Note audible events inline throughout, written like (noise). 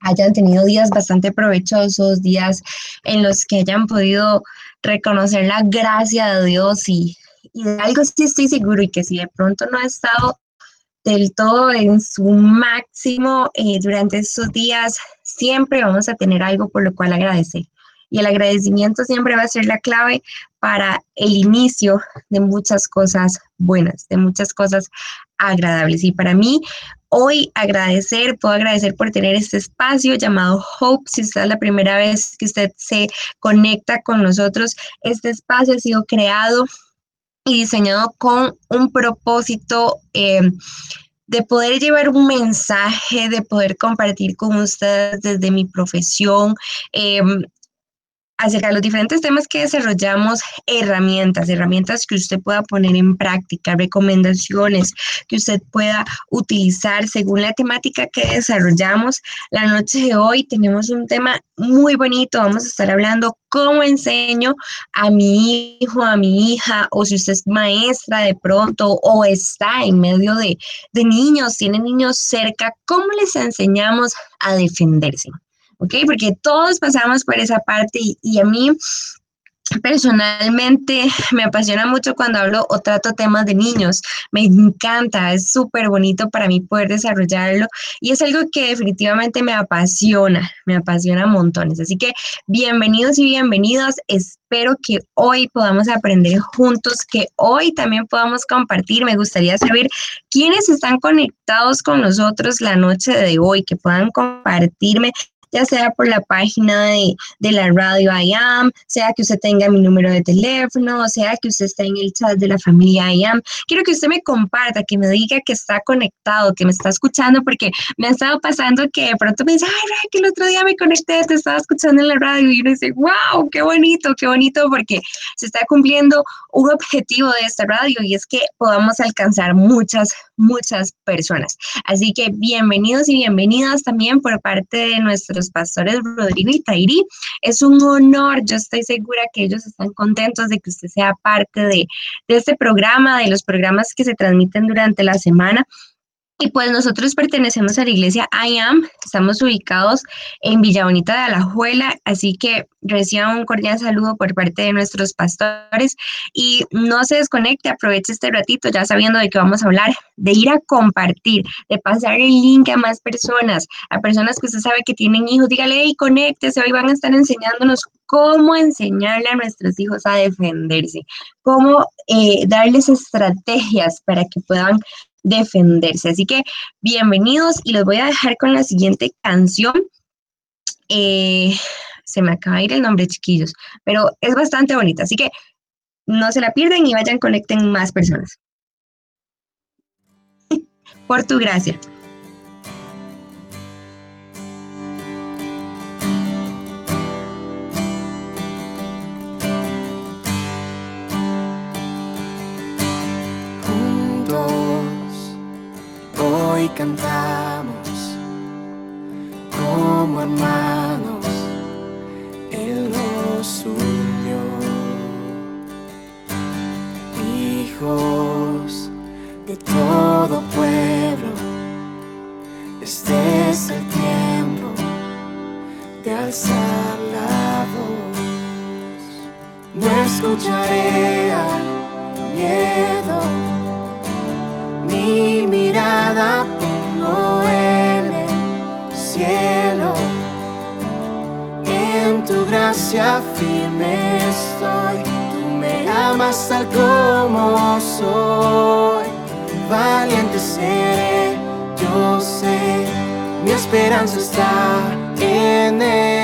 hayan tenido días bastante provechosos, días en los que hayan podido reconocer la gracia de Dios y, y de algo sí estoy seguro y que si de pronto no ha estado del todo en su máximo eh, durante estos días, siempre vamos a tener algo por lo cual agradecer. Y el agradecimiento siempre va a ser la clave para el inicio de muchas cosas buenas, de muchas cosas agradables. Y para mí, hoy agradecer, puedo agradecer por tener este espacio llamado Hope. Si esta es la primera vez que usted se conecta con nosotros, este espacio ha sido creado y diseñado con un propósito eh, de poder llevar un mensaje, de poder compartir con ustedes desde mi profesión, eh, acerca de los diferentes temas que desarrollamos, herramientas, herramientas que usted pueda poner en práctica, recomendaciones que usted pueda utilizar según la temática que desarrollamos. La noche de hoy tenemos un tema muy bonito, vamos a estar hablando cómo enseño a mi hijo, a mi hija, o si usted es maestra de pronto o está en medio de, de niños, tiene niños cerca, cómo les enseñamos a defenderse. ¿Ok? Porque todos pasamos por esa parte y, a mí personalmente me apasiona mucho cuando hablo o trato temas de niños. Me encanta, es súper bonito para mí poder desarrollarlo y es algo que definitivamente me apasiona, me apasiona montones. Así que bienvenidos y bienvenidos. Espero que hoy podamos aprender juntos, que hoy también podamos compartir. Me gustaría saber quiénes están conectados con nosotros la noche de hoy, que puedan compartirme ya sea por la página de, de la radio IAM, sea que usted tenga mi número de teléfono, sea que usted esté en el chat de la familia IAM. Quiero que usted me comparta, que me diga que está conectado, que me está escuchando, porque me ha estado pasando que de pronto me dice, ay, que el otro día me conecté, te estaba escuchando en la radio, y uno dice, wow, qué bonito, qué bonito, porque se está cumpliendo un objetivo de esta radio y es que podamos alcanzar muchas, muchas personas. Así que bienvenidos y bienvenidas también por parte de nuestros pastores Rodrigo y Tairi. Es un honor, yo estoy segura que ellos están contentos de que usted sea parte de, de este programa, de los programas que se transmiten durante la semana. Y pues nosotros pertenecemos a la iglesia I Am, estamos ubicados en Villa Bonita de Alajuela, así que reciban un cordial saludo por parte de nuestros pastores y no se desconecte, aproveche este ratito ya sabiendo de qué vamos a hablar, de ir a compartir, de pasar el link a más personas, a personas que usted sabe que tienen hijos, dígale, y conéctese, hoy van a estar enseñándonos cómo enseñarle a nuestros hijos a defenderse, cómo eh, darles estrategias para que puedan defenderse. Así que bienvenidos y los voy a dejar con la siguiente canción. Eh, se me acaba de ir el nombre, chiquillos, pero es bastante bonita, así que no se la pierdan y vayan, conecten más personas. (laughs) Por tu gracia. Cantamos como hermanos, Él nos unió, hijos de todo pueblo, este es el tiempo de alzar la voz, no escucharé al miedo mi mirada gracia firme estoy. Tú me amas tal como soy. Valiente seré, yo sé. Mi esperanza está en él.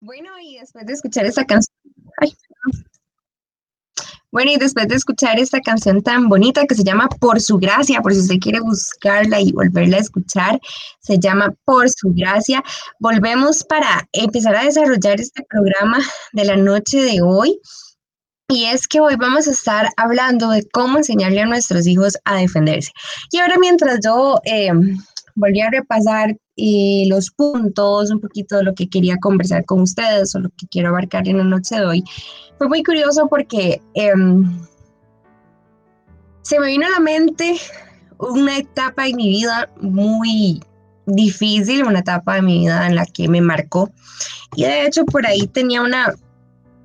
Bueno, y después de escuchar esta canción, bueno, y después de escuchar esta canción tan bonita que se llama Por su gracia, por si usted quiere buscarla y volverla a escuchar, se llama Por su gracia. Volvemos para empezar a desarrollar este programa de la noche de hoy. Y es que hoy vamos a estar hablando de cómo enseñarle a nuestros hijos a defenderse. Y ahora mientras yo eh, volví a repasar eh, los puntos, un poquito de lo que quería conversar con ustedes o lo que quiero abarcar en la noche de hoy, fue muy curioso porque em, se me vino a la mente una etapa en mi vida muy difícil, una etapa de mi vida en la que me marcó. Y de hecho por ahí tenía una,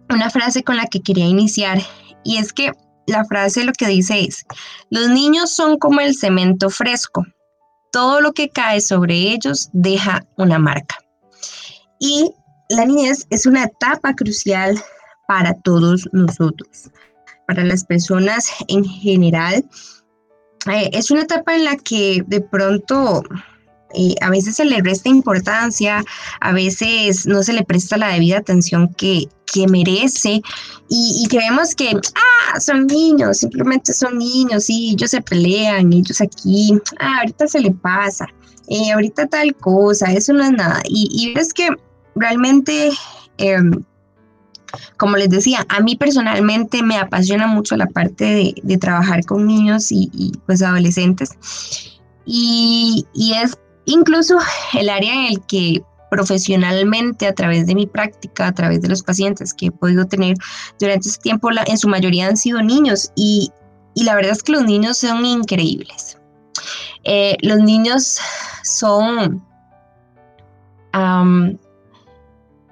una frase con la que quería iniciar y es que la frase lo que dice es, los niños son como el cemento fresco, todo lo que cae sobre ellos deja una marca. Y la niñez es una etapa crucial para todos nosotros, para las personas en general. Eh, es una etapa en la que de pronto eh, a veces se le resta importancia, a veces no se le presta la debida atención que, que merece y, creemos que, ah, son niños, simplemente son niños, y ellos se pelean, ellos aquí, ah, ahorita se le pasa, eh, ahorita tal cosa, eso no es nada. Y, y es que realmente... Eh, como les decía, a mí personalmente me apasiona mucho la parte de, trabajar con niños y, y pues adolescentes. Y, y, es incluso el área en el que profesionalmente a través de mi práctica, a través de los pacientes que he podido tener durante ese tiempo, en su mayoría han sido niños y, y, la verdad es que los niños son increíbles. Eh, los niños son, um,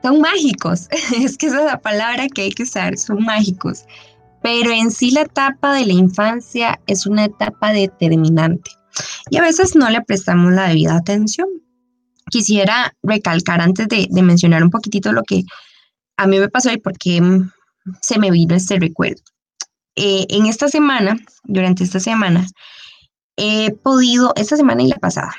son mágicos, (laughs) es que esa es la palabra que hay que usar, son mágicos, pero en sí la etapa de la infancia es una etapa determinante y a veces no le prestamos la debida atención. Quisiera recalcar antes de, mencionar un poquitito lo que a mí me pasó y por qué se me vino este recuerdo. Eh, en esta semana, durante esta semana, he podido, esta semana y la pasada,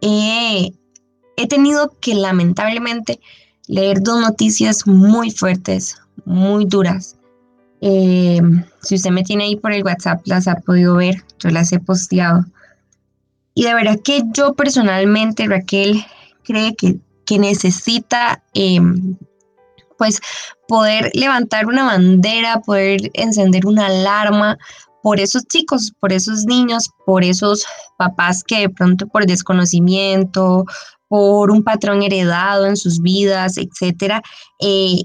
he tenido que lamentablemente leer dos noticias muy fuertes, muy duras. Eh, si usted me tiene ahí por el WhatsApp, las ha podido ver, yo las he posteado. Y de verdad que yo personalmente, Raquel, cree que, que necesita eh, pues poder levantar una bandera, poder encender una alarma por esos chicos, por esos niños, por esos papás que de pronto por desconocimiento, por un patrón heredado en sus vidas, etcétera, eh,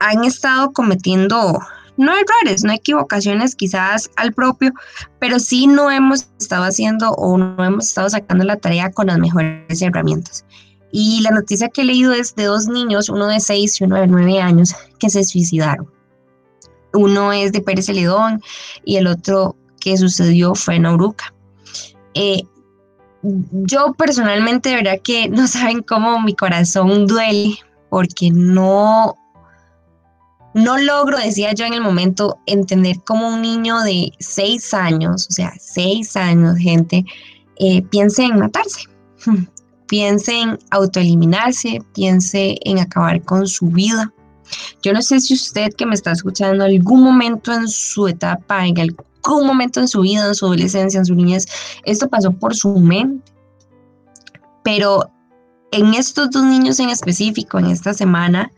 han estado cometiendo no errores, no equivocaciones quizás al propio, pero sí no hemos estado haciendo o no hemos estado sacando la tarea con las mejores herramientas. Y la noticia que he leído es de dos niños, uno de 6 y uno de 9 años, que se suicidaron. Uno es de Pérez Celedón y el otro que sucedió fue en Auruca. Eh, yo personalmente, de verdad que no saben cómo mi corazón duele porque no, no logro, decía yo en el momento, entender cómo un niño de seis años, o sea, seis años, gente, eh, piense en matarse, (laughs) piense en autoeliminarse, piense en acabar con su vida. Yo no sé si usted que me está escuchando algún momento en su etapa, en algún momento en su vida, en su adolescencia, en su niñez, esto pasó por su mente. Pero en estos dos niños en específico, en esta semana,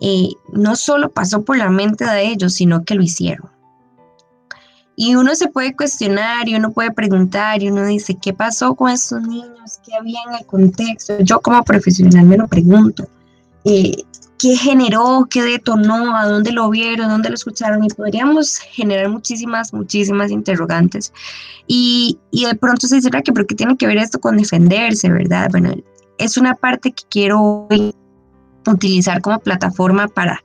eh, no solo pasó por la mente de ellos, sino que lo hicieron. Y uno se puede cuestionar y uno puede preguntar y uno dice, ¿qué pasó con estos niños? ¿Qué había en el contexto? Yo como profesional me lo pregunto. Eh, ¿Qué generó? ¿Qué detonó? ¿A dónde lo vieron? ¿Dónde lo escucharon? Y podríamos generar muchísimas, muchísimas interrogantes. Y, y de pronto se dice, que ¿pero qué tiene que ver esto con defenderse, verdad? Bueno, es una parte que quiero utilizar como plataforma para,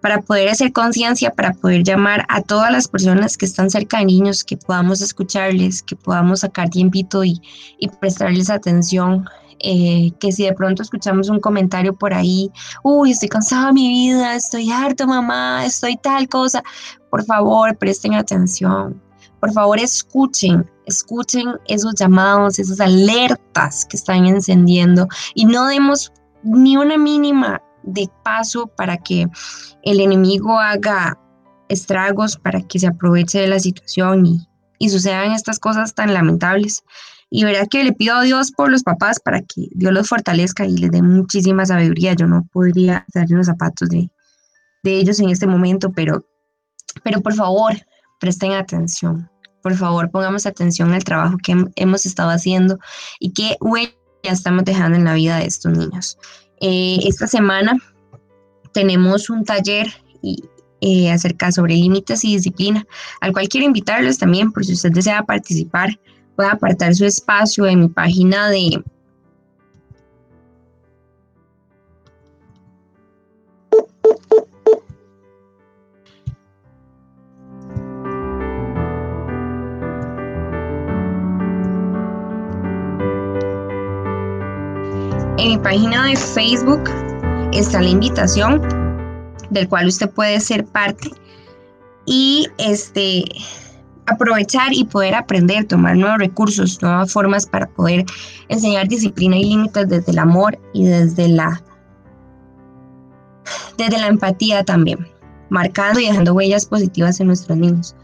para poder hacer conciencia, para poder llamar a todas las personas que están cerca de niños, que podamos escucharles, que podamos sacar tiempito y, prestarles atención. Eh, que si de pronto escuchamos un comentario por ahí, uy, estoy cansada de mi vida, estoy harto mamá, estoy tal cosa, por favor, presten atención, por favor escuchen, escuchen esos llamados, esas alertas que están encendiendo y no demos ni una mínima de paso para que el enemigo haga estragos, para que se aproveche de la situación y, y sucedan estas cosas tan lamentables. Y verdad que le pido a Dios por los papás para que Dios los fortalezca y les dé muchísima sabiduría. Yo no podría estar en los zapatos de, de ellos en este momento, pero, pero por favor, presten atención por favor pongamos atención al trabajo que hemos estado haciendo y qué huella estamos dejando en la vida de estos niños. Eh, esta semana tenemos un taller eh, acerca sobre límites y disciplina, al cual quiero invitarlos también, por si usted desea participar, puede apartar su espacio en mi página de En mi página de Facebook está la invitación del cual usted puede ser parte y este aprovechar y poder aprender, tomar nuevos recursos, nuevas formas para poder enseñar disciplina y límites desde el amor y desde la desde la empatía también, marcando y dejando huellas positivas en nuestros niños.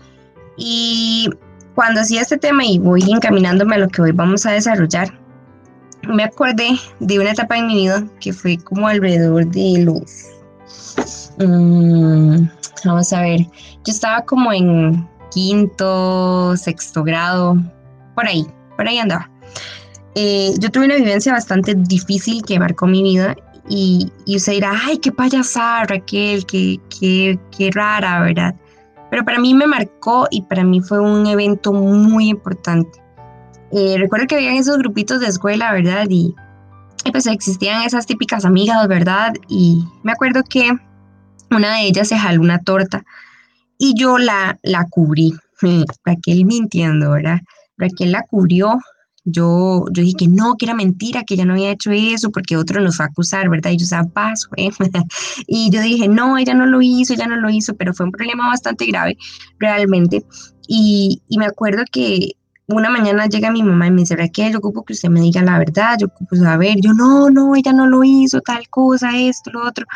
Y cuando hacía este tema y voy encaminándome a lo que hoy vamos a desarrollar, me acordé de una etapa en mi vida que fue como alrededor de los... Mm, vamos a ver, yo estaba como en quinto, sexto grado, por ahí, por ahí andaba. Eh, yo tuve una vivencia bastante difícil que marcó mi vida y, y usted dirá, ay, qué payasada, Raquel, qué, qué, qué rara, ¿verdad? Pero para mí me marcó y para mí fue un evento muy importante. Eh, recuerdo que había esos grupitos de escuela, ¿verdad? Y, pues existían esas típicas amigas, ¿verdad? Y me acuerdo que una de ellas se jaló una torta y yo la, la cubrí. (laughs) Raquel mintiendo, ¿verdad? Raquel la cubrió. Yo, yo dije que no, que era mentira, que ella no había hecho eso, porque otro nos fue a acusar, ¿verdad? Y yo, sea, paso, (laughs) y yo dije, no, ella no lo hizo, ella no lo hizo, pero fue un problema bastante grave, realmente. Y, y me acuerdo que una mañana llega mi mamá y me dice, Raquel, yo ocupo que usted me diga la verdad, yo ocupo saber, yo no, no, ella no lo hizo, tal cosa, esto, lo otro.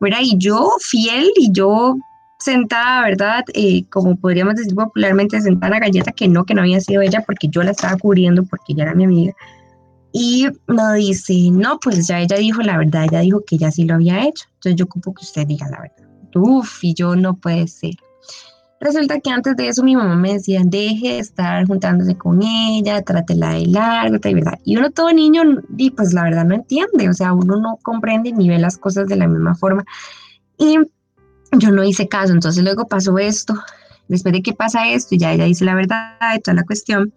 Bueno, y yo fiel y yo sentada, ¿verdad? Eh, como podríamos decir popularmente, sentada en la galleta, que no, que no había sido ella porque yo la estaba cubriendo porque ella era mi amiga. Y me dice, no, pues ya ella dijo la verdad, ella dijo que ella sí lo había hecho. Entonces yo ocupo que usted diga la verdad. Uf, y yo no puede ser. Resulta que antes de eso mi mamá me decía, deje de estar juntándose con ella, trátela de largo, ¿verdad? Y uno todo niño, y pues la verdad no entiende, o sea, uno no comprende ni ve las cosas de la misma forma. Y yo no hice caso, entonces luego pasó esto, después de que pasa esto, y ya ella dice la verdad de toda la cuestión,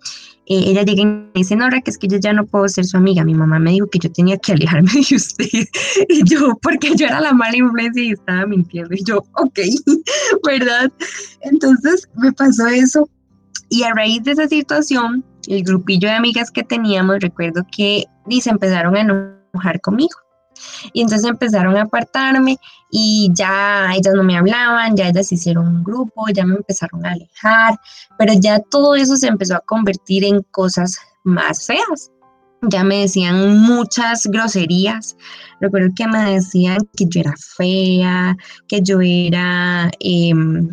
eh, ella llega y me dice, no, que es que yo ya no puedo ser su amiga, mi mamá me dijo que yo tenía que alejarme de usted, (laughs) y yo, porque yo era la mala influencia y estaba mintiendo, y yo, ok, (laughs) ¿verdad? Entonces me pasó eso, y a raíz de esa situación, el grupillo de amigas que teníamos, recuerdo que se empezaron a enojar conmigo. Y entonces empezaron a apartarme y ya ellas no me hablaban, ya ellas hicieron un grupo, ya me empezaron a alejar, pero ya todo eso se empezó a convertir en cosas más feas. Ya me decían muchas groserías. Recuerdo que me decían que yo era fea, que yo era... Em,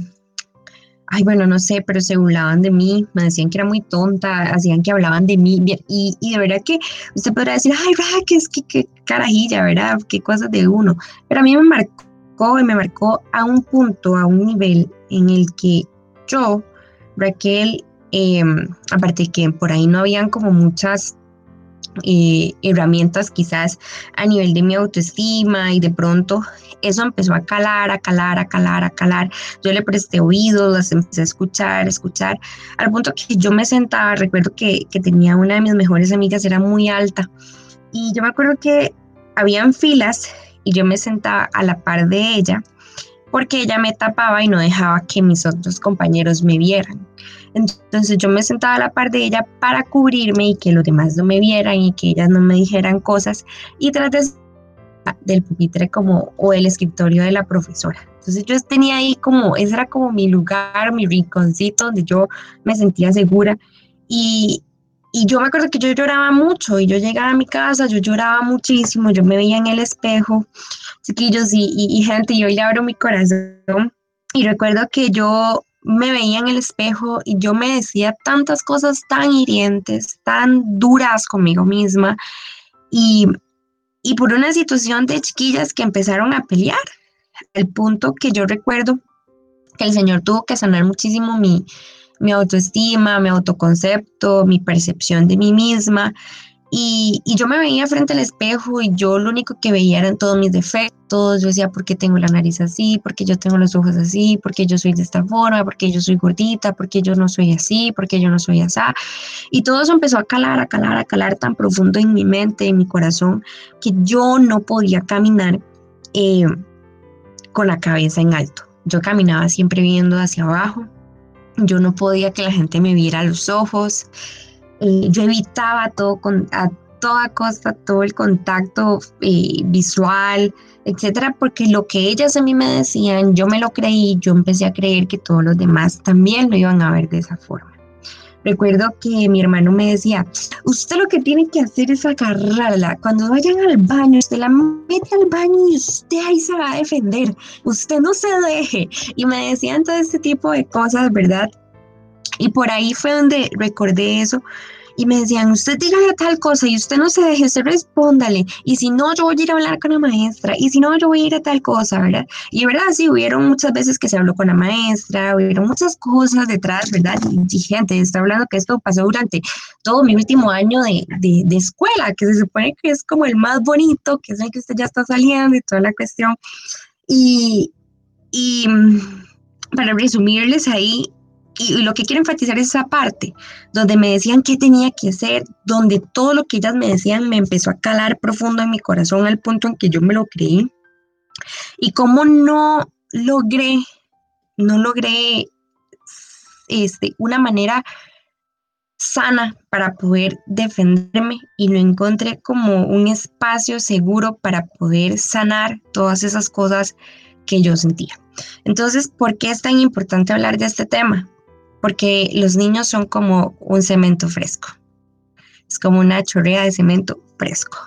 ay, bueno, no sé, pero se burlaban de mí, me decían que era muy tonta, hacían que hablaban de mí, y, y de verdad que usted podrá decir, ay, que es que, qué carajilla, ¿verdad? Qué cosas de uno, pero a mí me marcó y me marcó a un punto, a un nivel en el que yo, Raquel, em, aparte que por ahí no habían como muchas eh, herramientas quizás a nivel de mi autoestima y de pronto eso empezó a calar, a calar, a calar, a calar. Yo le presté oídos, las empecé a escuchar, escuchar, al punto que yo me sentaba, recuerdo que, que tenía una de mis mejores amigas, era muy alta, y yo me acuerdo que habían filas y yo me sentaba a la par de ella porque ella me tapaba y no dejaba que mis otros compañeros me vieran. Entonces yo me sentaba a la par de ella para cubrirme y que los demás no me vieran y que ellas no me dijeran cosas y tras de del pupitre como o el escritorio de la profesora. Entonces yo tenía ahí como, ese era como mi lugar, mi rinconcito donde yo me sentía segura y, y yo me acuerdo que yo lloraba mucho y yo llegaba a mi casa, yo lloraba muchísimo, yo me veía en el espejo, chiquillos y, y, y gente, yo le abro mi corazón y recuerdo que yo me veía en el espejo y yo me decía tantas cosas tan hirientes, tan duras conmigo misma y y por una situación de chiquillas que empezaron a pelear, el punto que yo recuerdo que el Señor tuvo que sanar muchísimo mi, mi autoestima, mi autoconcepto, mi percepción de mí misma y, yo me veía frente al espejo y yo lo único que veía eran todos mis defectos. Yo decía, ¿por qué tengo la nariz así? ¿Por qué yo tengo los ojos así? ¿Por qué yo soy de esta forma? ¿Por qué yo soy gordita? ¿Por qué yo no soy así? ¿Por qué yo no soy así? Y todo eso empezó a calar, a calar, a calar tan profundo en mi mente, en mi corazón, que yo no podía caminar eh, con la cabeza en alto. Yo caminaba siempre viendo hacia abajo. Yo no podía que la gente me viera los ojos. Eh, yo evitaba todo con, a toda costa todo el contacto eh, visual, etcétera, porque lo que ellas a mí me decían, yo me lo creí, yo empecé a creer que todos los demás también lo iban a ver de esa forma. Recuerdo que mi hermano me decía, usted lo que tiene que hacer es agarrarla. Cuando vayan al baño, usted la mete al baño y usted ahí se va a defender. Usted no se deje. Y me decían todo este tipo de cosas, ¿verdad? Y por ahí fue donde recordé eso y me decían, usted dígale tal cosa y usted no se deje, usted respóndale. Y si no, yo voy a ir a hablar con la maestra. Y si no, yo voy a ir a tal cosa, ¿verdad? Y verdad, sí, hubieron muchas veces que se habló con la maestra, hubieron muchas cosas detrás, ¿verdad? Y gente, está hablando que esto pasó durante todo mi último año de, de, de escuela, que se supone que es como el más bonito, que es el que usted ya está saliendo y toda la cuestión. Y, y mm, para resumirles ahí, y, lo que quiero enfatizar es esa parte, donde me decían qué tenía que hacer, donde todo lo que ellas me decían me empezó a calar profundo en mi corazón al punto en que yo me lo creí. Y cómo no logré, no logré este, una manera sana para poder defenderme y no encontré como un espacio seguro para poder sanar todas esas cosas que yo sentía. Entonces, ¿por qué es tan importante hablar de este tema? Porque los niños son como un cemento fresco. Es como una chorrea de cemento fresco,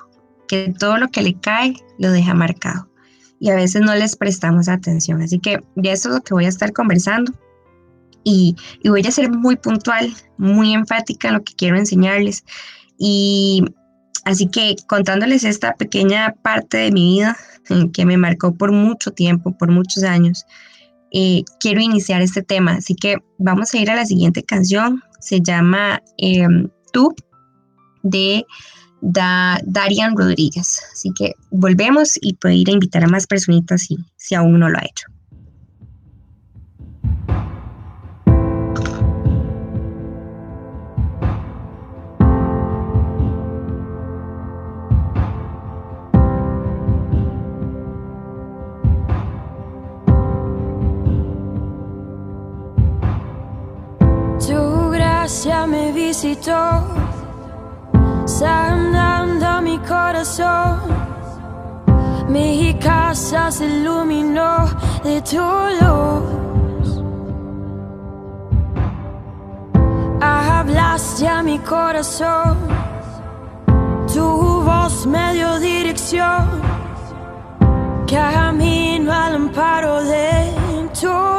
que todo lo que le cae lo deja marcado. Y a veces no les prestamos atención. Así que ya eso es lo que voy a estar conversando. Y, y voy a ser muy puntual, muy enfática en lo que quiero enseñarles. Y así que contándoles esta pequeña parte de mi vida que me marcó por mucho tiempo, por muchos años, eh, quiero iniciar este tema. Así que vamos a ir a la siguiente canción. Se llama em, Tú de Darian Rodríguez. Así que volvemos y puedo ir a invitar a más personitas si, si aún no lo ha hecho. Visitó, sanando mi corazón. Mi casa se iluminó de tu luz. Hablaste a mi corazón, tu voz me dio dirección. Camino al amparo de tu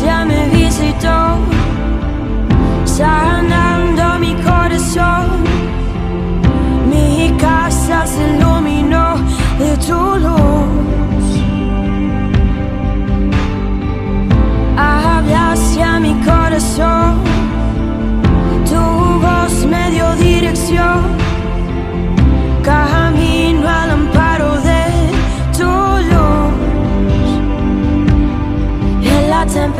Gracia me visitó, sanando mi corazón. Mi casa se iluminó de tu luz.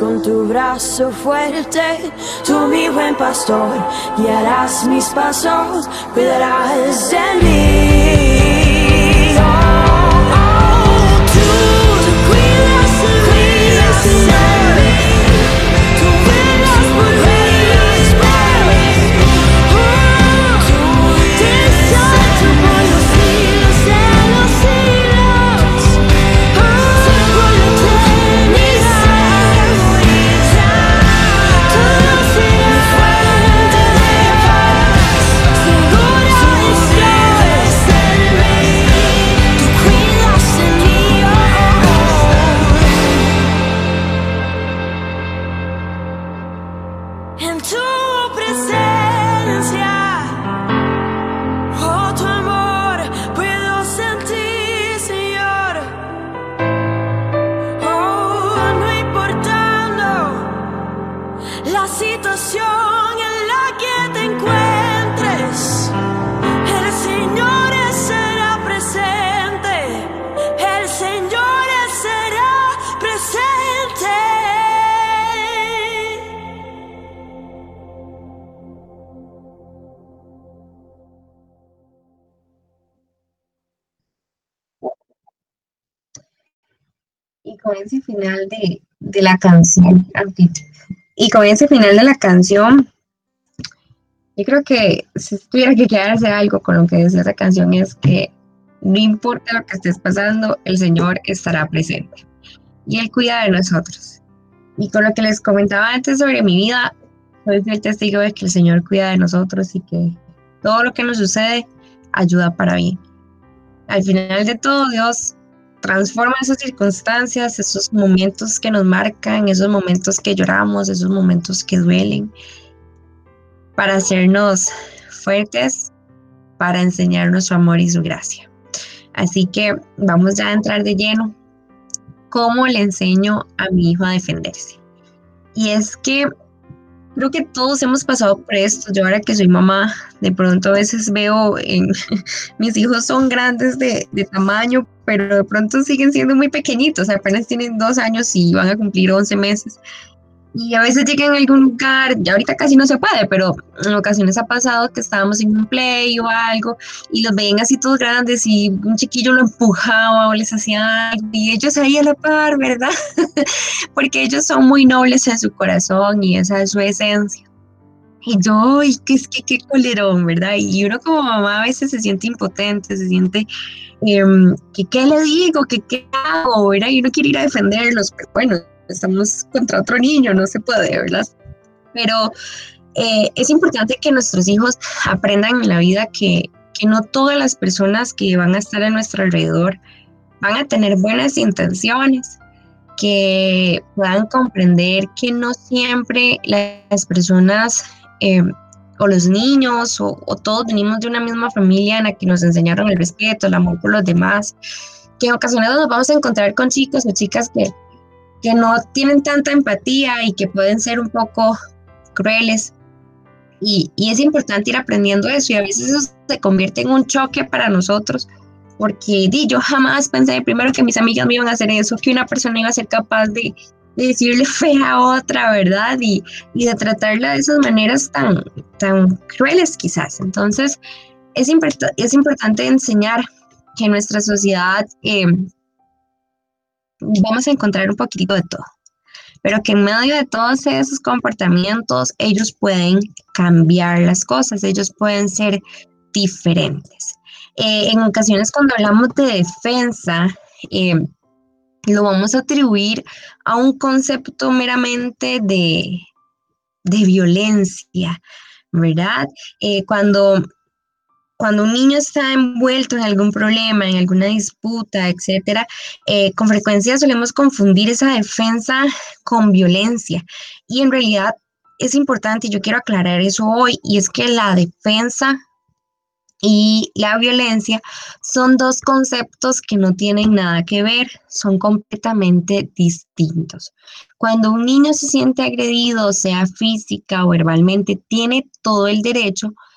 Con tu brazo fuerte, tú mi buen pastor, guiarás mis pasos, cuidarás de mí. Ese final de, de la canción, Y con final de la canción, yo creo que si tuviera que quedarse algo con lo que dice esa canción es que no importa lo que estés pasando, el Señor estará presente y Él cuida de nosotros. Y con lo que les comentaba antes sobre mi vida, soy el testigo de que el Señor cuida de nosotros y que todo lo que nos sucede ayuda para bien. Al final de todo, Dios transforma esas circunstancias, esos momentos que nos marcan, esos momentos que lloramos, esos momentos que duelen, para hacernos fuertes, para enseñarnos su amor y su gracia. Así que vamos ya a entrar de lleno. ¿Cómo le enseño a mi hijo a defenderse? Y es que creo que todos hemos pasado por esto. Yo ahora que soy mamá, de pronto a veces veo en (laughs) mis hijos son grandes de, de, tamaño, pero de pronto siguen siendo muy pequeñitos, apenas tienen dos años y van a cumplir 11 meses. Y a veces llegan a algún lugar, ya ahorita casi no se puede, pero en ocasiones ha pasado que estábamos en un play o algo y los ven así todos grandes y un chiquillo lo empujaba o les hacía algo y ellos ahí a la par, ¿verdad? (laughs) Porque ellos son muy nobles en su corazón y esa es su esencia. Y yo, y que es que qué colerón, ¿verdad? Y uno como mamá a veces se siente impotente, se siente, eh, qué le digo, que qué hago, ¿verdad? Y uno quiere ir a defenderlos, pero bueno, estamos contra otro niño, no se puede, ¿verdad? Pero eh, es importante que nuestros hijos aprendan en la vida que, que no todas las personas que van a estar a nuestro alrededor van a tener buenas intenciones, que puedan comprender que no siempre las personas eh, o los niños o, o, todos venimos de una misma familia en la que nos enseñaron el respeto, el amor por los demás, que en ocasiones nos vamos a encontrar con chicos o chicas que que no tienen tanta empatía y que pueden ser un poco crueles. Y, y, es importante ir aprendiendo eso y a veces eso se convierte en un choque para nosotros porque di, yo jamás pensé primero que mis amigas me iban a hacer eso, que una persona iba a ser capaz de, de decirle (laughs) fea a otra, ¿verdad? Y, y, de tratarla de esas maneras tan, tan crueles quizás. Entonces, es, import es importante enseñar que nuestra sociedad eh, vamos a encontrar un poquito de todo, pero que en medio de todos esos comportamientos ellos pueden cambiar las cosas, ellos pueden ser diferentes. Eh, en ocasiones cuando hablamos de defensa, eh, lo vamos a atribuir a un concepto meramente de, de violencia, ¿verdad? Eh, cuando cuando un niño está envuelto en algún problema, en alguna disputa, etcétera, eh, con frecuencia solemos confundir esa defensa con violencia. Y en realidad es importante, y yo quiero aclarar eso hoy, y es que la defensa y la violencia son dos conceptos que no tienen nada que ver, son completamente distintos. Cuando un niño se siente agredido, sea física o verbalmente, tiene todo el derecho a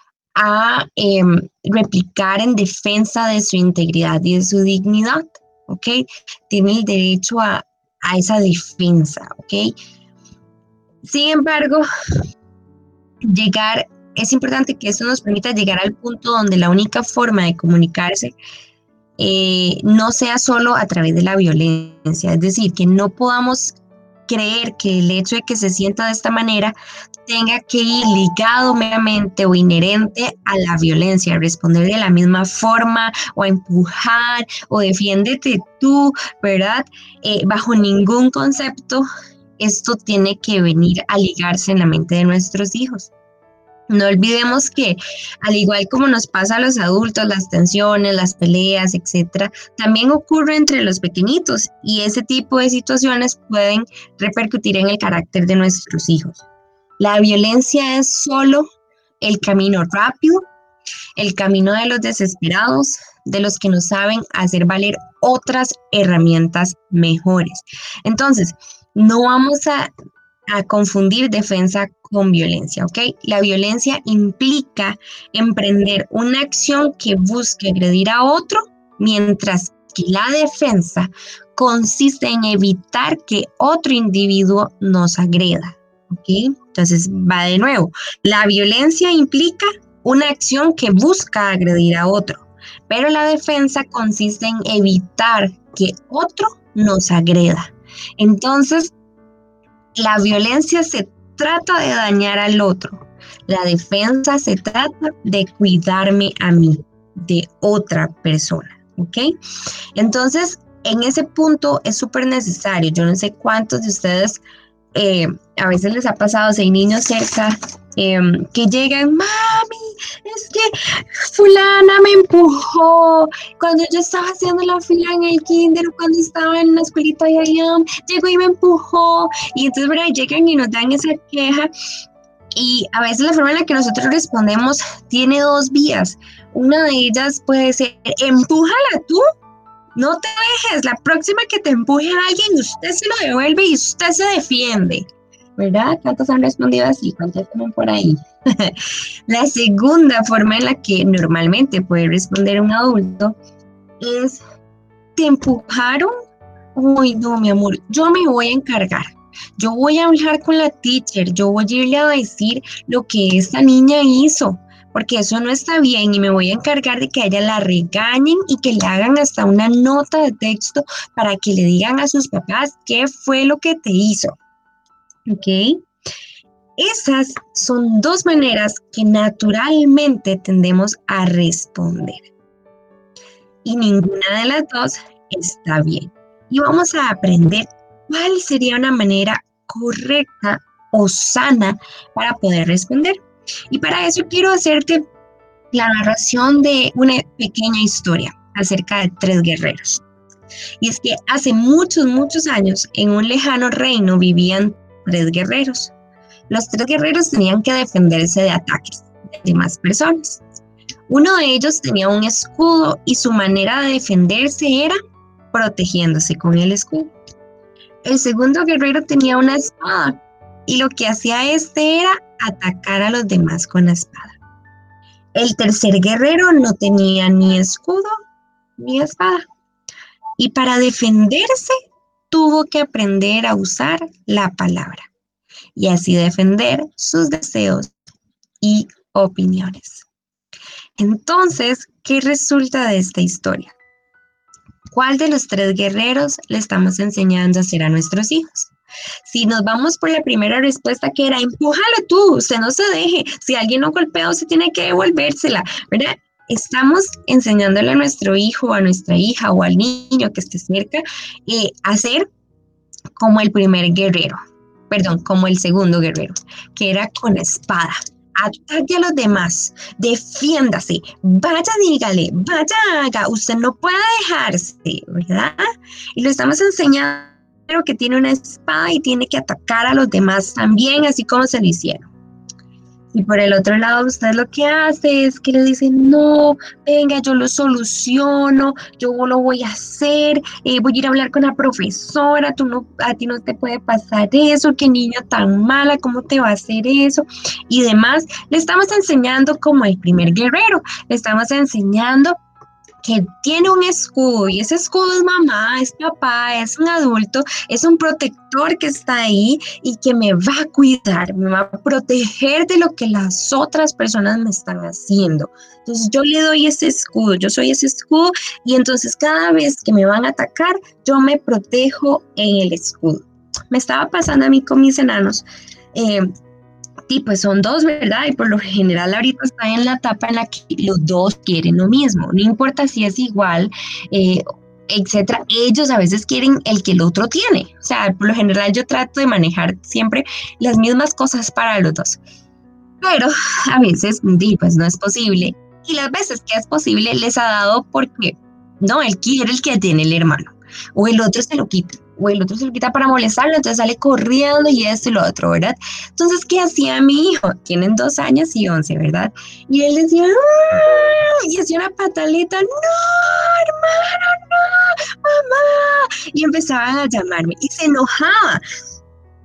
em, replicar en defensa de su integridad y de su dignidad, ¿ok? Tiene el derecho a, a esa defensa, ¿ok? Sin embargo, llegar, es importante que eso nos permita llegar al punto donde la única forma de comunicarse eh, no sea solo a través de la violencia, es decir, que no podamos creer que el hecho de que se sienta de esta manera tenga que ir ligado meramente o inherente a la violencia, responder de la misma forma o empujar o defiéndete tú, ¿verdad? Eh, bajo ningún concepto esto tiene que venir a ligarse en la mente de nuestros hijos. No olvidemos que, al igual como nos pasa a los adultos, las tensiones, las peleas, etcétera, también ocurre entre los pequeñitos y ese tipo de situaciones pueden repercutir en el carácter de nuestros hijos. La violencia es solo el camino rápido, el camino de los desesperados, de los que no saben hacer valer otras herramientas mejores. Entonces, no vamos a, a confundir defensa con violencia, ¿ok? La violencia implica emprender una acción que busque agredir a otro, mientras que la defensa consiste en evitar que otro individuo nos agreda. ¿Ok? Entonces va de nuevo. La violencia implica una acción que busca agredir a otro, pero la defensa consiste en evitar que otro nos agreda. Entonces, la violencia se trata de dañar al otro. La defensa se trata de cuidarme a mí, de otra persona. ¿Ok? Entonces, en ese punto es súper necesario. Yo no sé cuántos de ustedes eh, a veces les ha pasado, si hay niños cerca em, que llegan, mami, es que fulana me empujó cuando yo estaba haciendo la fila en el kinder, cuando estaba en la escuelita de allá, llegó y me empujó. Y entonces, ¿verdad? Llegan y nos dan esa queja. Y a veces la forma en la que nosotros respondemos tiene dos vías. Una de ellas puede ser, empújala tú no te dejes, la próxima que te empuje a alguien, usted se lo devuelve y usted se defiende. ¿Verdad? ¿Cuántos han respondido así? Contéstame por ahí. (laughs) la segunda forma en la que normalmente puede responder un adulto es, ¿te empujaron? Uy, no, mi amor, yo me voy a encargar. Yo voy a hablar con la teacher, yo voy a irle a decir lo que esta niña hizo porque eso no está bien y me voy a encargar de que ella la regañen y que le hagan hasta una nota de texto para que le digan a sus papás qué fue lo que te hizo. ¿Ok? Esas son dos maneras que naturalmente tendemos a responder. Y ninguna de las dos está bien. Y vamos a aprender cuál sería una manera correcta o sana para poder responder. Y para eso quiero hacerte la narración de una pequeña historia acerca de tres guerreros. Y es que hace muchos, muchos años en un lejano reino vivían tres guerreros. Los tres guerreros tenían que defenderse de ataques de demás personas. Uno de ellos tenía un escudo y su manera de defenderse era protegiéndose con el escudo. El segundo guerrero tenía una espada y lo que hacía este era atacar a los demás con la espada. El tercer guerrero no tenía ni escudo ni espada. Y para defenderse tuvo que aprender a usar la palabra y así defender sus deseos y opiniones. Entonces, ¿qué resulta de esta historia? ¿Cuál de los tres guerreros le estamos enseñando a hacer a nuestros hijos? Si nos vamos por la primera respuesta que era, empújalo tú, usted no se deje. Si alguien no golpea, usted tiene que devolvérsela, ¿verdad? Estamos enseñándole a nuestro hijo, a nuestra hija o al niño que esté cerca eh, a ser como el primer guerrero, perdón, como el segundo guerrero, que era con espada, ataque a los demás, defiéndase, vaya, dígale, vaya, haga, usted no puede dejarse, ¿verdad? Y lo estamos enseñando que tiene una espada y tiene que atacar a los demás también, así como se lo hicieron. Y por el otro lado, usted lo que hace es que le dice, no, venga, yo lo soluciono, yo lo voy a hacer, eh, voy a ir a hablar con la profesora, tú no, a ti no te puede pasar eso, qué niña tan mala, cómo te va a hacer eso, y demás. Le estamos enseñando como el primer guerrero, le estamos enseñando que tiene un escudo y ese escudo es mamá, es papá, es un adulto, es un protector que está ahí y que me va a cuidar, me va a proteger de lo que las otras personas me están haciendo. Entonces yo le doy ese escudo, yo soy ese escudo y entonces cada vez que me van a atacar, yo me protejo en el escudo. Me estaba pasando a mí con mis enanos. Eh, y pues son dos, ¿verdad? Y por lo general ahorita está en la etapa en la que los dos quieren lo mismo, no importa si es igual, eh, etcétera, ellos a veces quieren el que el otro tiene. O sea, por lo general yo trato de manejar siempre las mismas cosas para los dos. Pero a veces, pues no es posible. Y las veces que es posible les ha dado porque, no, él quiere el que tiene el hermano. O el otro se lo quita o el otro se lo quita para molestarlo, entonces sale corriendo y esto y lo otro, ¿verdad? Entonces, ¿qué hacía mi hijo? Tienen dos años y once, ¿verdad? Y él decía, y hacía una pataleta, no, hermano, no, mamá, y empezaban a llamarme y se enojaba.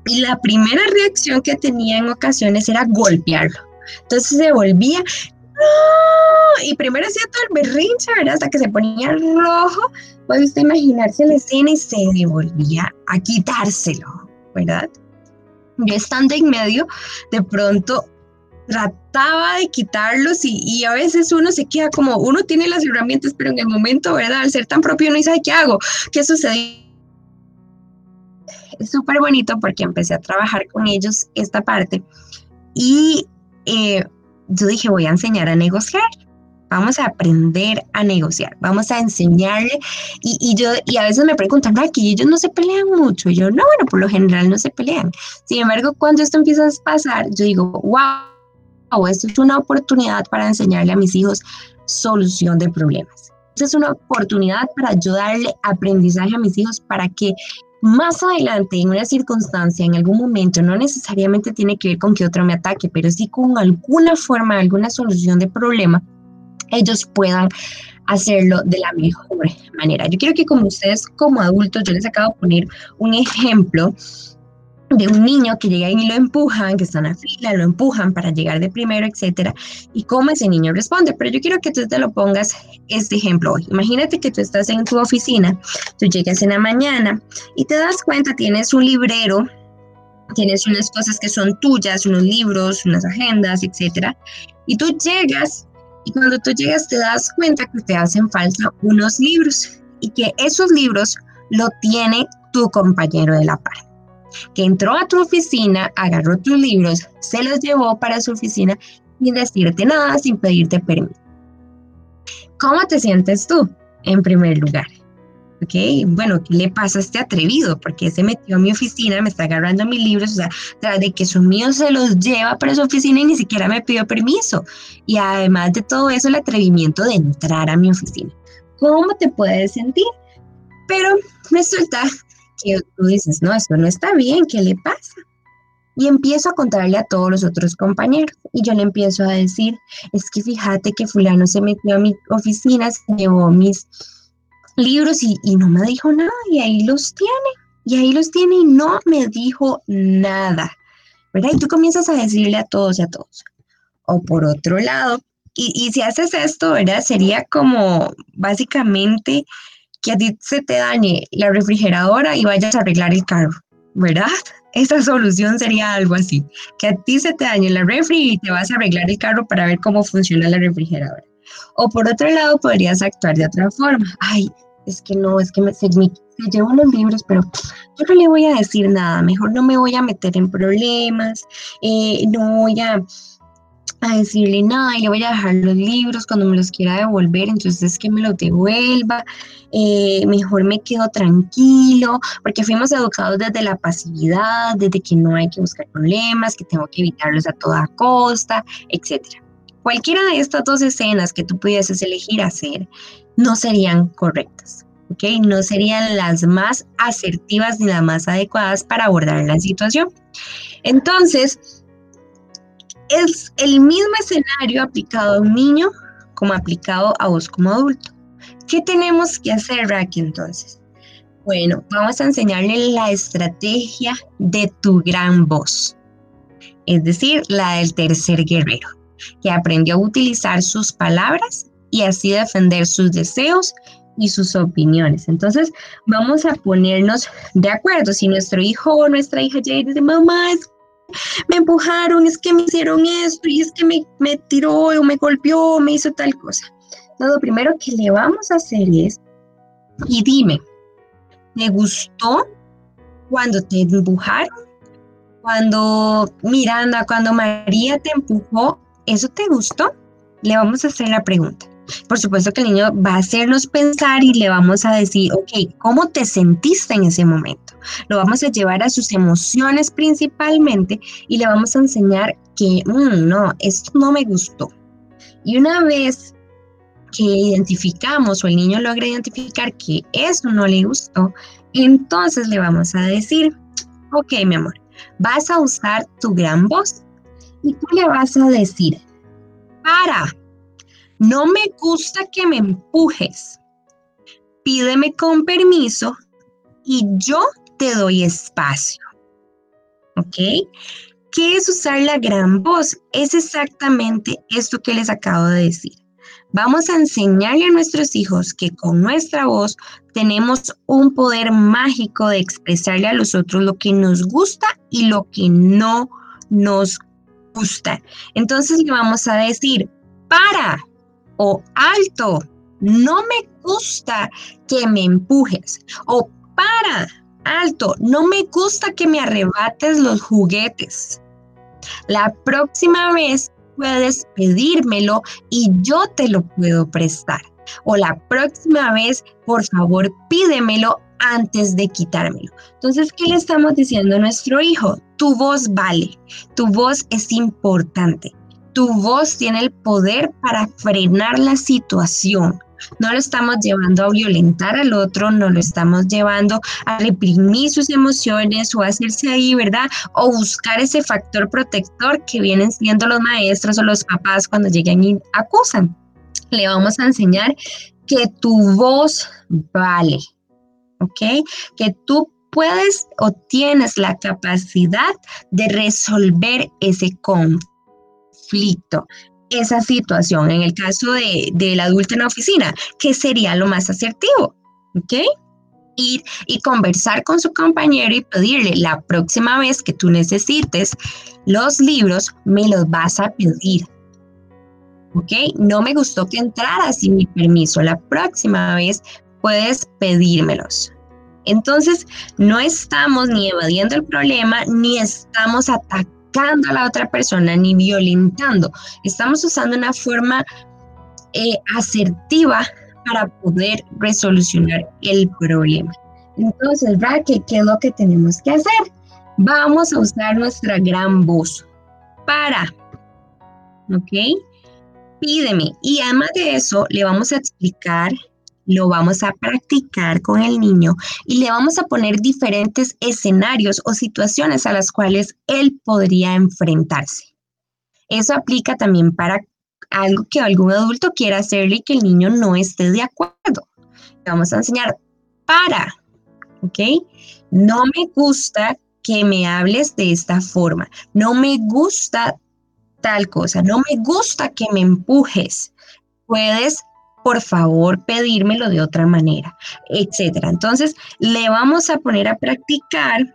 Y la primera reacción que tenía en ocasiones era golpearlo. Entonces se volvía, ¡no! Y primero hacía todo el berrinche, ¿verdad? Hasta que se ponía rojo. Puede usted imaginarse la escena y se devolvía a quitárselo, ¿verdad? Yo estando en medio, de pronto trataba de quitarlos y, y, a veces uno se queda como, uno tiene las herramientas, pero en el momento, ¿verdad? Al ser tan propio no sabe qué hago, qué sucedió. es súper bonito porque empecé a trabajar con ellos esta parte y eh, yo dije, voy a enseñar a negociar. Vamos a aprender a negociar, vamos a enseñarle. Y, yo, y a veces me preguntan, aquí ellos no se pelean mucho. Y yo, no, bueno, por lo general no se pelean. Sin embargo, cuando esto empieza a pasar, yo digo, wow, esto es una oportunidad para enseñarle a mis hijos solución de problemas. Esto es una oportunidad para ayudarle aprendizaje a mis hijos para que más adelante, en una circunstancia, en algún momento, no necesariamente tiene que ver con que otro me ataque, pero sí con alguna forma, alguna solución de problema, ellos puedan hacerlo de la mejor manera. Yo quiero que como ustedes, como adultos, yo les acabo de poner un ejemplo de un niño que llega y lo empujan, que está en la fila, lo empujan para llegar de primero, etcétera, y cómo ese niño responde. Pero yo quiero que tú te lo pongas este ejemplo hoy. Imagínate que tú estás en tu oficina, tú llegas en la mañana y te das cuenta, tienes un librero, tienes unas cosas que son tuyas, unos libros, unas agendas, etcétera, y tú llegas y cuando tú llegas te das cuenta que te hacen falta unos libros y que esos libros lo tiene tu compañero de la par que entró a tu oficina, agarró tus libros, se los llevó para su oficina sin decirte nada, sin pedirte permiso. ¿Cómo te sientes tú, en primer lugar? ¿Ok? Bueno, ¿qué le pasa a este atrevido? Porque se metió a mi oficina, me está agarrando mis libros, o sea, tras de que son míos se los lleva para su oficina y ni siquiera me pidió permiso. Y además de todo eso, el atrevimiento de entrar a mi oficina. ¿Cómo te puedes sentir? Pero resulta que tú dices, no, esto no está bien, ¿qué le pasa? Y empiezo a contarle a todos los otros compañeros. Y yo le empiezo a decir, es que fíjate que fulano se metió a mi oficina, se llevó mis libros y, no me dijo nada. Y ahí los tiene. Y ahí los tiene y no me dijo nada. ¿Verdad? Y tú comienzas a decirle a todos y a todos. O por otro lado, y, y si haces esto, ¿verdad? Sería como básicamente que a ti se te dañe la refrigeradora y vayas a arreglar el carro, ¿verdad? (laughs) Esa solución sería algo así, que a ti se te dañe la refri y te vas a arreglar el carro para ver cómo funciona la refrigeradora. O por otro lado, podrías actuar de otra forma. Ay, es que no, es que me, se, me, los libros, pero yo no le voy a decir nada, mejor no me voy a meter en problemas, eh, no voy a decirle nada y le voy a dejar los libros cuando me los quiera devolver, entonces es que me los devuelva, eh, mejor me quedo tranquilo, porque fuimos educados desde la pasividad, desde que no hay que buscar problemas, que tengo que evitarlos a toda costa, etc. Cualquiera de estas dos escenas que tú pudieses elegir hacer no serían correctas. ¿ok? No serían las más asertivas ni las más adecuadas para abordar la situación. Entonces, es el mismo escenario aplicado a un niño como aplicado a vos como adulto. ¿Qué tenemos que hacer, Racky, entonces? Bueno, vamos a enseñarle la estrategia de tu gran voz, es decir, la del tercer guerrero, que aprendió a utilizar sus palabras y así defender sus deseos y sus opiniones. Entonces, vamos a ponernos de acuerdo. Si nuestro hijo o nuestra hija ya dice, mamá, es me empujaron, es que me hicieron esto y es que me, me tiró o me golpeó o me hizo tal cosa. lo primero que le vamos a hacer es, y dime, ¿te gustó cuando te empujaron? Cuando Miranda, cuando María te empujó, ¿eso te gustó? Le vamos a hacer la pregunta. Por supuesto que el niño va a hacernos pensar y le vamos a decir, ok, ¿cómo te sentiste en ese momento? Lo vamos a llevar a sus emociones principalmente y le vamos a enseñar que, mm, no, esto no me gustó. Y una vez que identificamos o el niño logra identificar que eso no le gustó, entonces le vamos a decir, ok, mi amor, vas a usar tu gran voz y tú le vas a decir, para, no me gusta que me empujes. Pídeme con permiso y yo te doy espacio. ¿Ok? ¿Qué es usar la gran voz? Es exactamente esto que les acabo de decir. Vamos a enseñarle a nuestros hijos que con nuestra voz tenemos un poder mágico de expresarle a los otros lo que nos gusta y lo que no nos gusta. Entonces le vamos a decir, para, o alto, no me gusta que me empujes o para, alto, no me gusta que me arrebates los juguetes. La próxima vez puedes pedírmelo y yo te lo puedo prestar. O la próxima vez, por favor, pídemelo antes de quitármelo. Entonces, ¿qué le estamos diciendo a nuestro hijo? Tu voz vale, tu voz es importante, tu voz tiene el poder para frenar la situación. No lo estamos llevando a violentar al otro, no lo estamos llevando a reprimir sus emociones o hacerse ahí, ¿verdad? O buscar ese factor protector que vienen siendo los maestros o los papás cuando llegan y acusan. Le vamos a enseñar que tu voz vale, ¿ok? Que tú puedes o tienes la capacidad de resolver ese conflicto, esa situación. En el caso de, del adulto en la oficina, ¿qué sería lo más asertivo? ¿Ok? Ir y conversar con su compañero y pedirle la próxima vez que tú necesites los libros, me los vas a pedir. ¿Ok? No me gustó que entraras sin mi permiso. La próxima vez puedes pedírmelos. Entonces, no estamos ni evadiendo el problema, ni estamos atacando a la otra persona, ni violentando. Estamos usando una forma eh, asertiva para poder resolucionar el problema. Entonces, Raquel, ¿qué es lo que tenemos que hacer? Vamos a usar nuestra gran voz para, ¿ok? Pídeme. Y además de eso, le vamos a explicar lo vamos a practicar con el niño y le vamos a poner diferentes escenarios o situaciones a las cuales él podría enfrentarse. Eso aplica también para algo que algún adulto quiera hacerle y que el niño no esté de acuerdo. Le vamos a enseñar para, ¿ok? No me gusta que me hables de esta forma. No me gusta tal cosa. No me gusta que me empujes. Puedes por favor pedírmelo de otra manera, etcétera. Entonces, le vamos a poner a practicar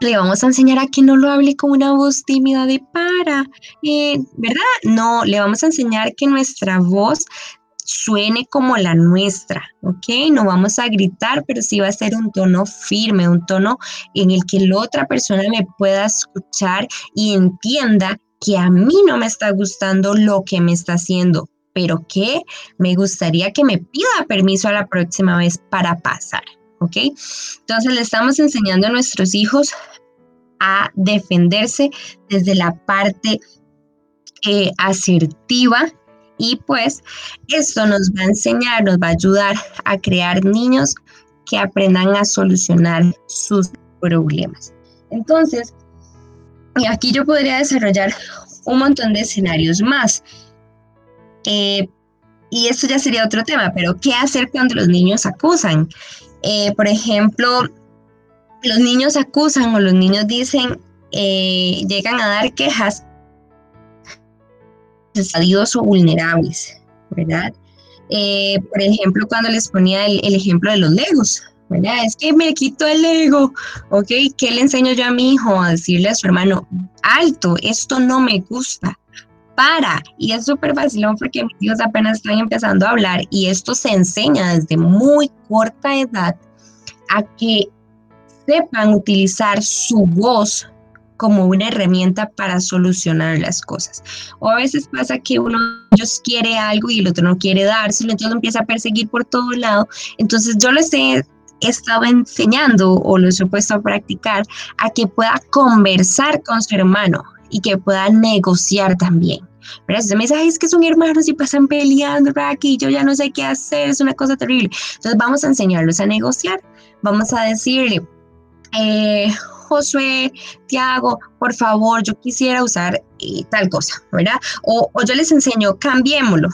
le vamos a enseñar a que no lo hable con una voz tímida de para, eh, ¿verdad? No, le vamos a enseñar que nuestra voz suene como la nuestra, ¿ok? No vamos a gritar, pero sí va a ser un tono firme, un tono en el que la otra persona me pueda escuchar y entienda que a mí no me está gustando lo que me está haciendo, pero que me gustaría que me pida permiso a la próxima vez para pasar, ¿ok? Entonces le estamos enseñando a nuestros hijos a defenderse desde la parte eh, asertiva y pues esto nos va a enseñar, nos va a ayudar a crear niños que aprendan a solucionar sus problemas. Entonces, aquí yo podría desarrollar un montón de escenarios más. Eh, y esto ya sería otro tema, pero ¿qué hacer cuando los niños acusan? Eh, por ejemplo, los niños acusan o los niños dicen, eh, llegan a dar quejas desadidos o vulnerables, ¿verdad? por ejemplo, cuando les ponía el, ejemplo de los legos, ¿verdad? Es que me quito el ego, ¿ok? ¿Qué le enseño yo a mi hijo? A decirle a su hermano, alto, esto no me gusta, para. Y es súper vacilón porque mis hijos apenas están empezando a hablar y esto se enseña desde muy corta edad a que sepan utilizar su voz como una herramienta para solucionar las cosas. O a veces pasa que uno ellos quiere algo y el otro no quiere dárselo, entonces lo empieza a perseguir por todo lado. Entonces yo les he estado enseñando o los he puesto a practicar a que pueda conversar con su hermano, y que puedan negociar también. Pero ese mensaje es que son hermanos y pasan peleando, aquí yo ya no sé qué hacer, es una cosa terrible. Entonces vamos a enseñarlos a negociar, vamos a decirle, eh, Josué, Tiago, por favor, yo quisiera usar eh, tal cosa, ¿verdad? O, o yo les enseño, cambiémoslo,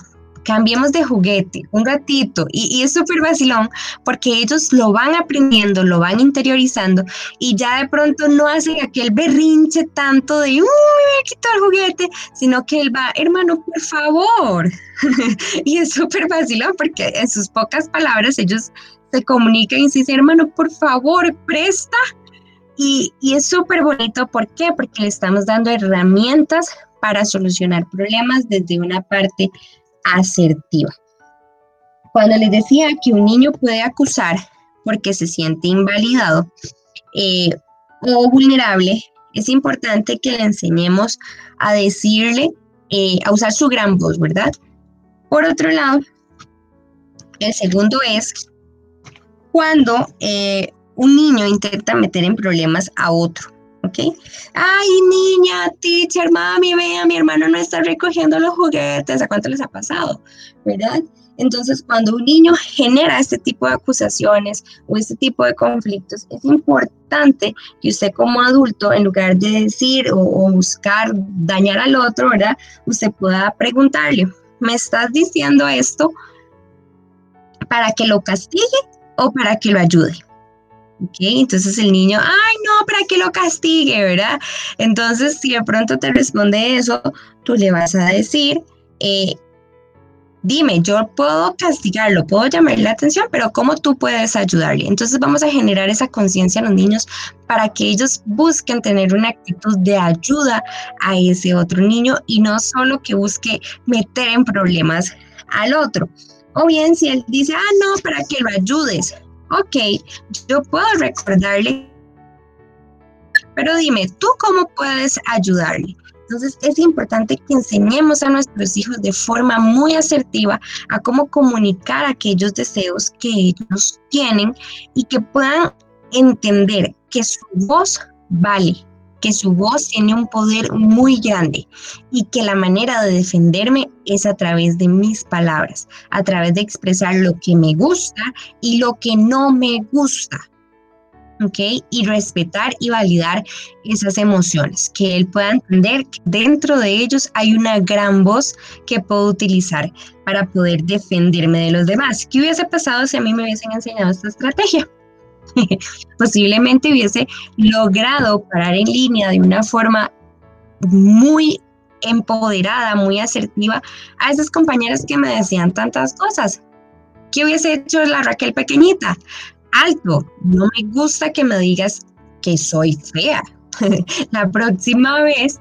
cambiemos de juguete un ratito y, es súper vacilón porque ellos lo van aprendiendo, lo van interiorizando y ya de pronto no hacen aquel berrinche tanto de, uy, me quito el juguete, sino que él va, hermano, por favor. (laughs) y es súper vacilón porque en sus pocas palabras ellos se comunican y dicen, hermano, por favor, presta. Y, y es súper bonito, ¿por qué? Porque le estamos dando herramientas para solucionar problemas desde una parte asertiva. Cuando les decía que un niño puede acusar porque se siente invalidado, eh, o vulnerable, es importante que le enseñemos a decirle, eh, a usar su gran voz, ¿verdad? Por otro lado, el segundo es cuando eh, un niño intenta meter en problemas a otro. ¿Ok? Ay, niña, teacher, mami, vea, mi hermano no está recogiendo los juguetes. ¿A cuánto les ha pasado? ¿Verdad? Entonces, cuando un niño genera este tipo de acusaciones o este tipo de conflictos, es importante que usted como adulto, en lugar de decir o, buscar dañar al otro, ¿verdad? Usted pueda preguntarle, ¿me estás diciendo esto para que lo castigue o para que lo ayude? ¿Ok? Entonces el niño, ay, no, para que lo castigue, ¿verdad? Entonces, si de pronto te responde eso, tú le vas a decir, eh, dime, yo puedo castigarlo, puedo llamarle la atención, pero ¿cómo tú puedes ayudarle? Entonces vamos a generar esa conciencia en los niños para que ellos busquen tener una actitud de ayuda a ese otro niño y no solo que busque meter en problemas al otro. O bien si él dice, ah, no, para que lo ayudes, ok, yo puedo recordarle, pero dime, ¿tú cómo puedes ayudarle? Entonces es importante que enseñemos a nuestros hijos de forma muy asertiva a cómo comunicar aquellos deseos que ellos tienen y que puedan entender que su voz vale, que su voz tiene un poder muy grande y que la manera de defenderme es a través de mis palabras, a través de expresar lo que me gusta y lo que no me gusta. ¿ok? Y respetar y validar esas emociones, que él pueda entender que dentro de ellos hay una gran voz que puedo utilizar para poder defenderme de los demás. ¿Qué hubiese pasado si a mí me hubiesen enseñado esta estrategia? (laughs) posiblemente hubiese logrado parar en línea de una forma muy empoderada, muy asertiva a esas compañeras que me decían tantas cosas. ¿Qué hubiese hecho la Raquel pequeñita? Alto, no me gusta que me digas que soy fea. (laughs) la próxima vez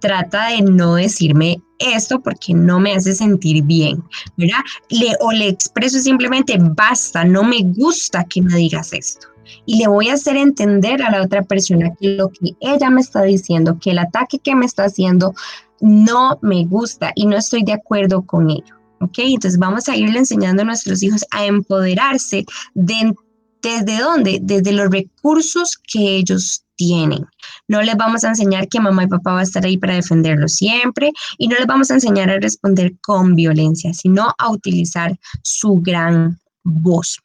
trata de no decirme esto porque no me hace sentir bien, ¿verdad? Le, o le expreso simplemente, basta, no me gusta que me digas esto. Y le voy a hacer entender a la otra persona que lo que ella me está diciendo, que el ataque que me está haciendo no me gusta y no estoy de acuerdo con ello. ¿Ok? Entonces vamos a irle enseñando a nuestros hijos a empoderarse de, desde dónde? Desde los recursos que ellos tienen. No les vamos a enseñar que mamá y papá va a estar ahí para defenderlos siempre y no les vamos a enseñar a responder con violencia, sino a utilizar su gran voz.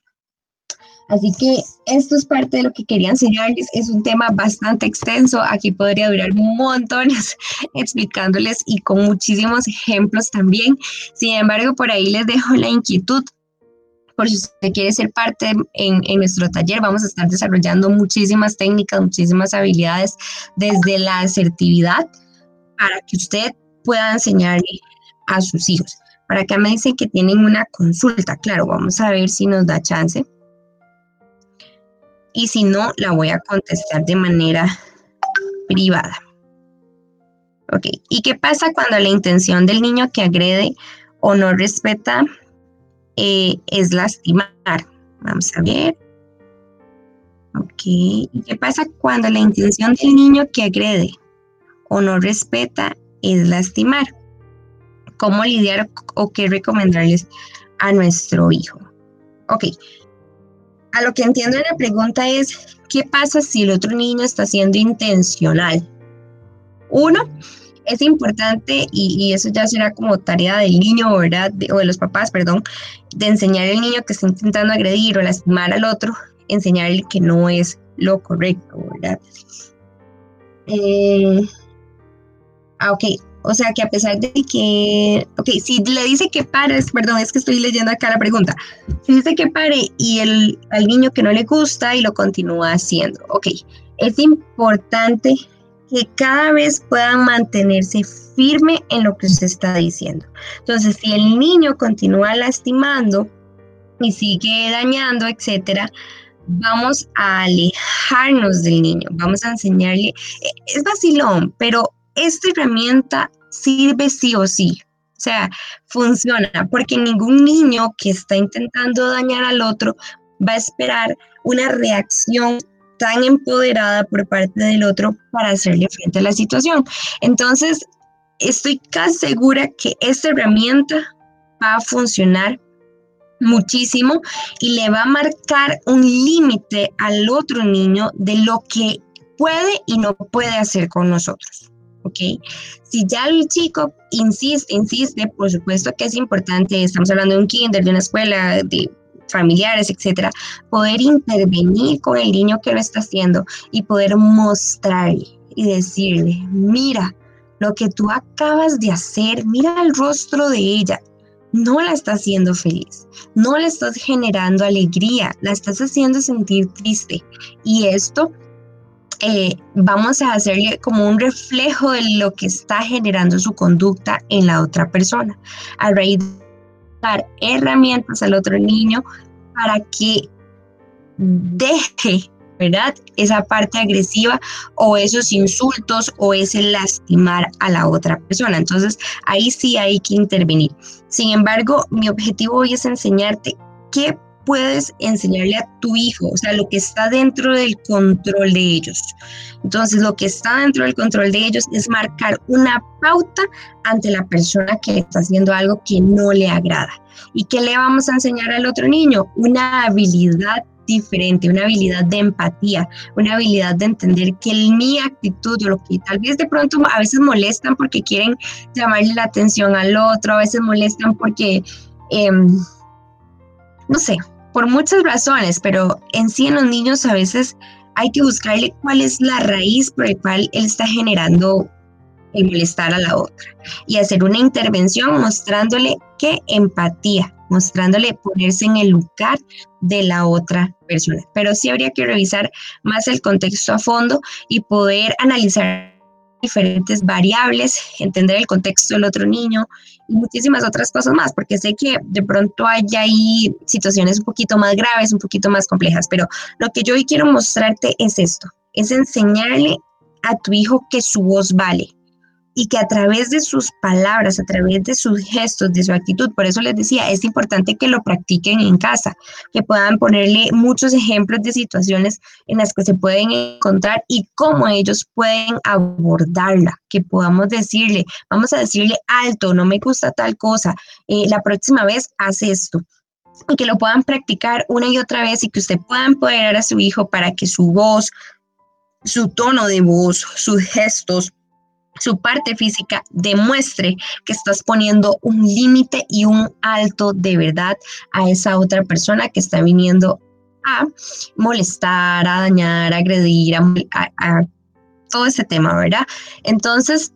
Así que esto es parte de lo que quería enseñarles. Es un tema bastante extenso. Aquí podría durar montones (laughs) explicándoles y con muchísimos ejemplos también. Sin embargo, por ahí les dejo la inquietud por si usted quiere ser parte en, nuestro taller, vamos a estar desarrollando muchísimas técnicas, muchísimas habilidades desde la asertividad para que usted pueda enseñarle a sus hijos. Para acá me dicen que tienen una consulta, claro, vamos a ver si nos da chance. Y si no, la voy a contestar de manera privada. Ok, ¿y qué pasa cuando la intención del niño que agrede o no respeta eh, es lastimar. Vamos a ver. Ok. ¿Qué pasa cuando la intención del niño que agrede o no respeta es lastimar? ¿Cómo lidiar o qué recomendarles a nuestro hijo? Ok. A lo que entiendo en la pregunta es, ¿qué pasa si el otro niño está siendo intencional? Uno, es importante y, eso ya será como tarea del niño, ¿verdad? o de los papás, perdón, de enseñar al niño que está intentando agredir o lastimar al otro, enseñarle que no es lo correcto, ¿verdad? Eh, ah, ok, o sea que a pesar de que, ok, si le dice que pare, perdón, es que estoy leyendo acá la pregunta, si dice que pare y el, al niño que no le gusta y lo continúa haciendo, ok, es importante que cada vez puedan mantenerse firme en lo que usted está diciendo. Entonces, si el niño continúa lastimando y sigue dañando, etcétera, vamos a alejarnos del niño, vamos a enseñarle, es vacilón, pero esta herramienta sirve sí o sí. O sea, funciona, porque ningún niño que está intentando dañar al otro va a esperar una reacción tan empoderada por parte del otro para hacerle frente a la situación. Entonces, estoy casi segura que esta herramienta va a funcionar muchísimo y le va a marcar un límite al otro niño de lo que puede y no puede hacer con nosotros. ¿Ok? Si ya el chico insiste, insiste, por supuesto que es importante, estamos hablando de un kinder, de una escuela, de familiares, etcétera, poder intervenir con el niño que lo está haciendo y poder mostrarle y decirle, mira, lo que tú acabas de hacer, mira el rostro de ella, no la estás haciendo feliz, no le estás generando alegría, la estás haciendo sentir triste. Y esto eh, vamos a hacerle como un reflejo de lo que está generando su conducta en la otra persona. A raíz de dar herramientas al otro niño para que deje ¿verdad? Esa parte agresiva o esos insultos o ese lastimar a la otra persona. Entonces, ahí sí hay que intervenir. Sin embargo, mi objetivo hoy es enseñarte qué puedes enseñarle a tu hijo, o sea, lo que está dentro del control de ellos. Entonces, lo que está dentro del control de ellos es marcar una pauta ante la persona que está haciendo algo que no le agrada. ¿Y qué le vamos a enseñar al otro niño? Una habilidad diferente, una habilidad de empatía, una habilidad de entender que mi actitud o lo que tal vez de pronto a veces molestan porque quieren llamarle la atención al otro, a veces molestan porque, em, no sé, por muchas razones, pero en sí en los niños a veces hay que buscarle cuál es la raíz por la cual él está generando el molestar a la otra y hacer una intervención mostrándole que empatía, mostrándole ponerse en el lugar de la otra persona. Pero sí habría que revisar más el contexto a fondo y poder analizar diferentes variables, entender el contexto del otro niño y muchísimas otras cosas más, porque sé que de pronto hay ahí situaciones un poquito más graves, un poquito más complejas, pero lo que yo hoy quiero mostrarte es esto, es enseñarle a tu hijo que su voz vale, y que a través de sus palabras, a través de sus gestos, de su actitud, por eso les decía, es importante que lo practiquen en casa, que puedan ponerle muchos ejemplos de situaciones en las que se pueden encontrar y cómo ellos pueden abordarla, que podamos decirle, vamos a decirle alto, no me gusta tal cosa, eh, la próxima vez haz esto. Y que lo puedan practicar una y otra vez y que usted pueda empoderar a su hijo para que su voz, su tono de voz, sus gestos, su parte física demuestre que estás poniendo un límite y un alto de verdad a esa otra persona que está viniendo a molestar, a dañar, a agredir, a, todo ese tema, ¿verdad? Entonces,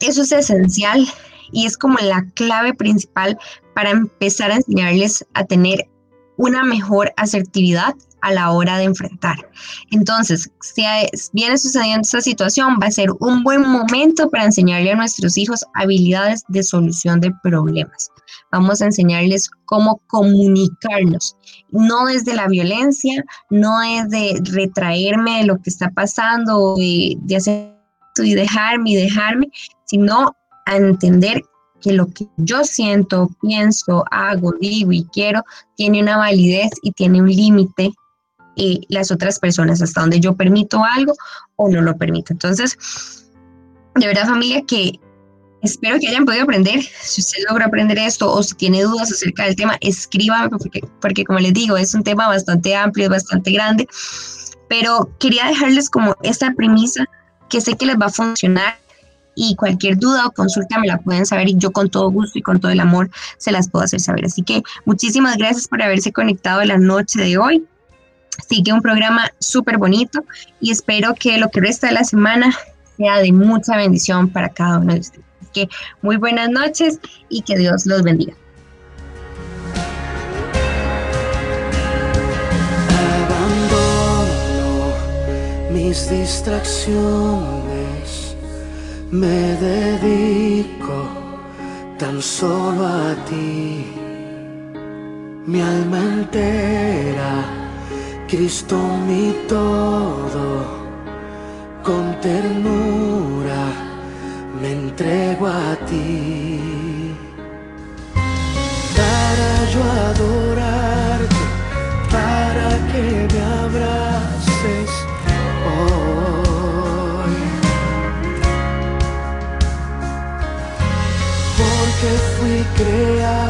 eso es esencial y es como la clave principal para empezar a enseñarles a tener una mejor asertividad a la hora de enfrentar. Entonces, si viene sucediendo esta situación, va a ser un buen momento para enseñarle a nuestros hijos habilidades de solución de problemas. Vamos a enseñarles cómo comunicarnos, no desde la violencia, no es de retraerme de lo que está pasando, de, de hacer y dejarme y dejarme, sino a entender que lo que yo siento, pienso, hago, digo y quiero tiene una validez y tiene un límite y las otras personas, hasta donde yo permito algo o no lo permito. Entonces, de verdad familia que espero que hayan podido aprender. Si usted logra aprender esto o si tiene dudas acerca del tema, escríbame porque, porque como les digo, es un tema bastante amplio, es bastante grande, pero quería dejarles como esta premisa que sé que les va a funcionar y cualquier duda o consulta me la pueden saber y yo con todo gusto y con todo el amor se las puedo hacer saber. Así que muchísimas gracias por haberse conectado la noche de hoy. Sigue un programa súper bonito y espero que lo que resta de la semana sea de mucha bendición para cada uno de ustedes. Así que muy buenas noches y que Dios los bendiga. Abandono mis distracciones, me dedico tan solo a ti, mi alma entera Cristo mi todo, con ternura me entrego a ti. Para yo adorarte, para que me abraces hoy. Porque fui creado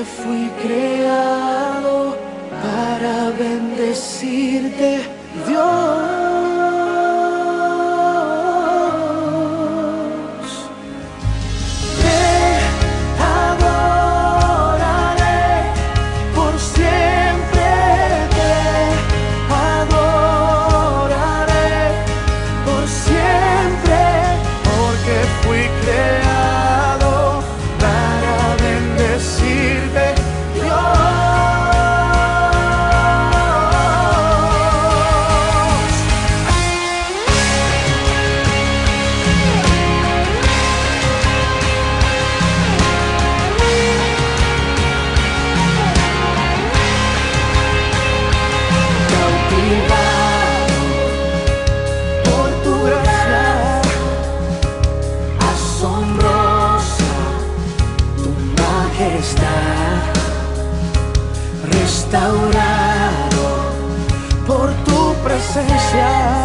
fui creado para bendecirte, Dios. está restaurado por tu presencia.